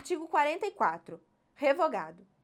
Artigo 44. Revogado.